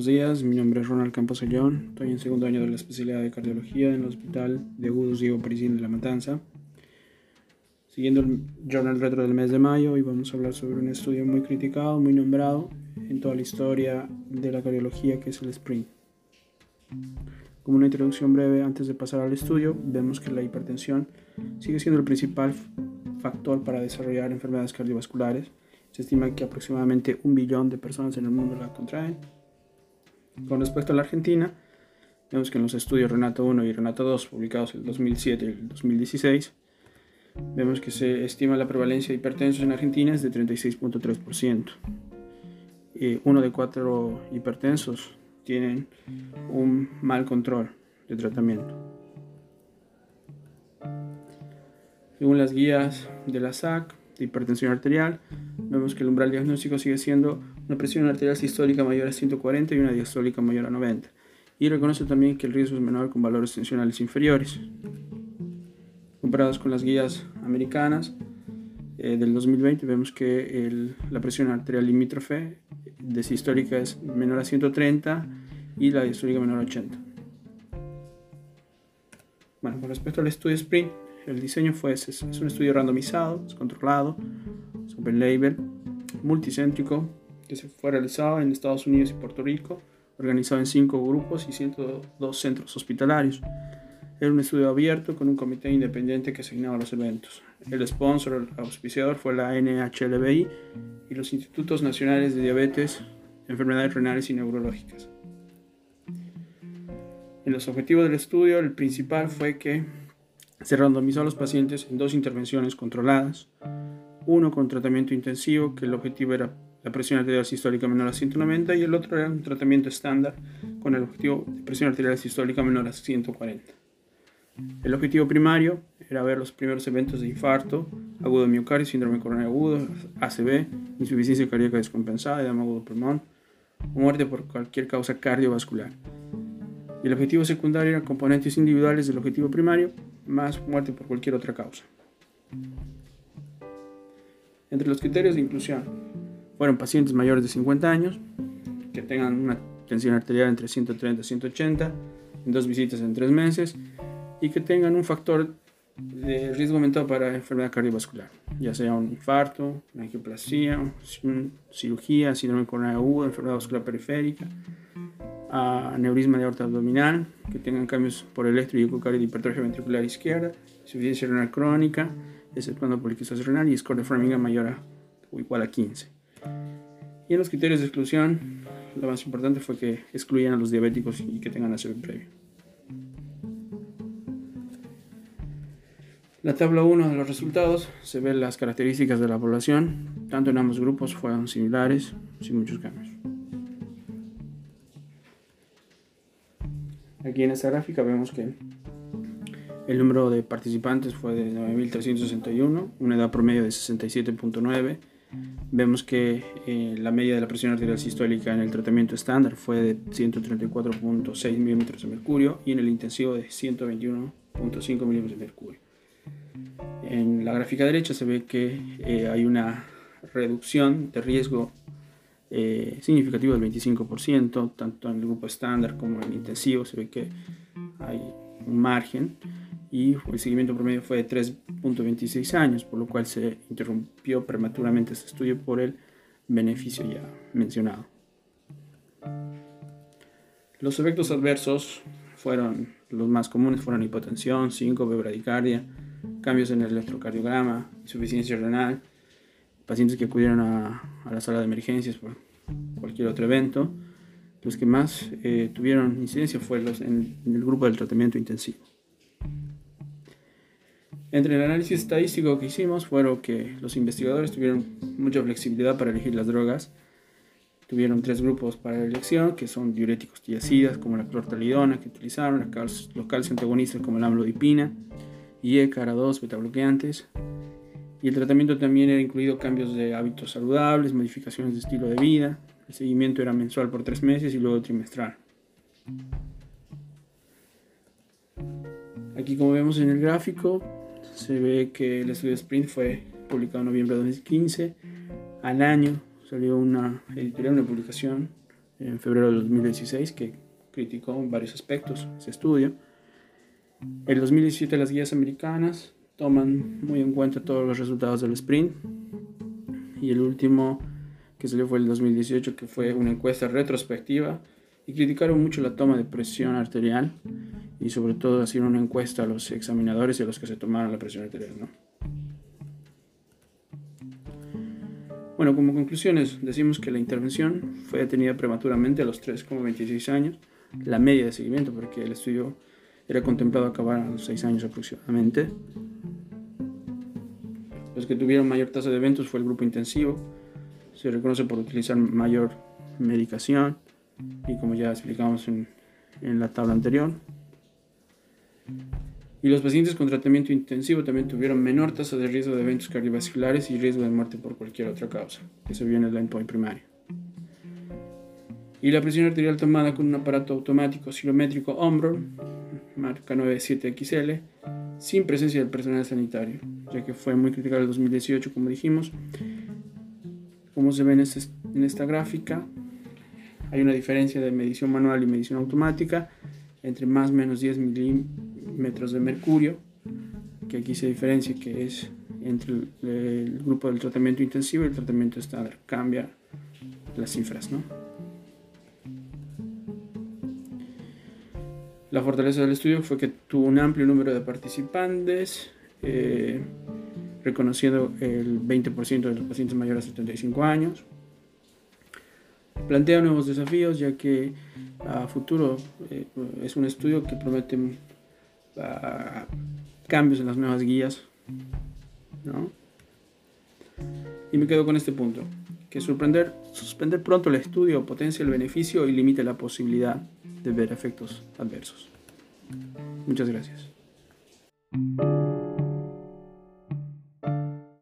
buenos días. Mi nombre es Ronald Campos Ayón. Estoy en segundo año de la especialidad de cardiología en el Hospital de Agudos Diego Parisín de La Matanza. Siguiendo el Journal Retro del mes de mayo, hoy vamos a hablar sobre un estudio muy criticado, muy nombrado en toda la historia de la cardiología, que es el SPRINT. Como una introducción breve antes de pasar al estudio, vemos que la hipertensión sigue siendo el principal factor para desarrollar enfermedades cardiovasculares se estima que aproximadamente un billón de personas en el mundo la contraen. Con respecto a la Argentina, vemos que en los estudios Renato 1 y Renato 2, publicados en el 2007 y el 2016, vemos que se estima la prevalencia de hipertensos en Argentina es de 36.3%. Eh, uno de cuatro hipertensos tienen un mal control de tratamiento. Según las guías de la SAC de hipertensión arterial, vemos que el umbral diagnóstico sigue siendo una presión arterial sistólica mayor a 140 y una diastólica mayor a 90. Y reconoce también que el riesgo es menor con valores tensionales inferiores. Comparados con las guías americanas eh, del 2020, vemos que la presión arterial limítrofe de sistólica es menor a 130 y la diastólica menor a 80. Bueno, con respecto al estudio SPRINT, el diseño fue, es, un estudio randomizado, es controlado, open label, multicéntrico, que se fue realizado en Estados Unidos y Puerto Rico, organizado en cinco grupos y 102 centros hospitalarios. Era un estudio abierto con un comité independiente que asignaba los eventos. El sponsor, el auspiciador fue la NHLBI y los Institutos Nacionales de Diabetes, Enfermedades Renales y Neurológicas. En los objetivos del estudio, el principal fue que se randomizó a los pacientes en dos intervenciones controladas, uno con tratamiento intensivo, que el objetivo era la presión arterial sistólica menor a 190, y el otro era un tratamiento estándar con el objetivo de presión arterial sistólica menor a 140. El objetivo primario era ver los primeros eventos de infarto, agudo de miocardio, síndrome coronario agudo, ACV, insuficiencia cardíaca descompensada, edema agudo pulmón o muerte por cualquier causa cardiovascular. Y el objetivo secundario era componentes individuales del objetivo primario, más muerte por cualquier otra causa. Entre los criterios de inclusión fueron pacientes mayores de 50 años, que tengan una tensión arterial entre 130 y 180, en dos visitas en tres meses, y que tengan un factor de riesgo aumentado para enfermedad cardiovascular, ya sea un infarto, una angioplasia, cirugía, síndrome coronario agudo, enfermedad vascular periférica, aneurisma de aorta abdominal, que tengan cambios por electroyococardio de hipertrofia ventricular izquierda, insuficiencia renal crónica, exceptuando poliquistosis renal y score de Framingham mayor a o igual a 15. Y en los criterios de exclusión, lo más importante fue que excluían a los diabéticos y que tengan ACV previo. La tabla 1 de los resultados se ve las características de la población, tanto en ambos grupos fueron similares, sin muchos cambios. Aquí en esta gráfica vemos que el número de participantes fue de 9.361, una edad promedio de 67.9. Vemos que eh, la media de la presión arterial sistólica en el tratamiento estándar fue de 134.6 milímetros de mercurio y en el intensivo de 121.5 milímetros de mercurio. En la gráfica derecha se ve que eh, hay una reducción de riesgo eh, significativo del 25%, tanto en el grupo estándar como en el intensivo, se ve que hay un margen y el seguimiento promedio fue de 3.26 años, por lo cual se interrumpió prematuramente este estudio por el beneficio ya mencionado. Los efectos adversos fueron los más comunes fueron hipotensión, síncope, bradicardia, cambios en el electrocardiograma, insuficiencia renal, pacientes que acudieron a, la sala de emergencias por cualquier otro evento. Los que más eh, tuvieron incidencia fueron los en, el grupo del tratamiento intensivo. Entre el análisis estadístico que hicimos fueron que los investigadores tuvieron mucha flexibilidad para elegir las drogas. Tuvieron tres grupos para la elección, que son diuréticos tiacidas, como la clortalidona que utilizaron, los calcio antagonistas como la amlodipina y ECARA2 betabloqueantes, y el tratamiento también era incluido cambios de hábitos saludables, modificaciones de estilo de vida. El seguimiento era mensual por tres meses y luego trimestral. Aquí como vemos en el gráfico, se ve que el estudio Sprint fue publicado en noviembre de 2015. Al año salió una editorial, una publicación en febrero de 2016 que criticó varios aspectos ese estudio. En 2017 las guías americanas toman muy en cuenta todos los resultados del sprint y el último que salió fue el 2018 que fue una encuesta retrospectiva y criticaron mucho la toma de presión arterial y sobre todo hicieron una encuesta a los examinadores y a los que se tomaron la presión arterial. ¿no? Bueno, como conclusiones, decimos que la intervención fue detenida prematuramente a los 3,26 años, la media de seguimiento, porque el estudio era contemplado acabar a los 6 años aproximadamente. Los que tuvieron mayor tasa de eventos fue el grupo intensivo, se reconoce por utilizar mayor medicación y como ya explicamos en, en la tabla anterior. Y los pacientes con tratamiento intensivo también tuvieron menor tasa de riesgo de eventos cardiovasculares y riesgo de muerte por cualquier otra causa. Eso viene el endpoint primario. Y la presión arterial tomada con un aparato automático cilométrico Omron, marca 97XL, sin presencia del personal sanitario, ya que fue muy criticado el 2018, como dijimos. Como se ve en, este, en esta gráfica, hay una diferencia de medición manual y medición automática entre más o menos 10 milímetros de mercurio, que aquí se diferencia que es entre el, grupo del tratamiento intensivo y el tratamiento estándar. Cambia las cifras, ¿no? La fortaleza del estudio fue que tuvo un amplio número de participantes, eh, reconociendo el 20% de los pacientes mayores a 75 años. Plantea nuevos desafíos ya que a futuro eh, es un estudio que promete uh, cambios en las nuevas guías. ¿no? Y me quedo con este punto, que sorprender, suspender pronto el estudio potencia el beneficio y limite la posibilidad de ver efectos adversos. Muchas gracias.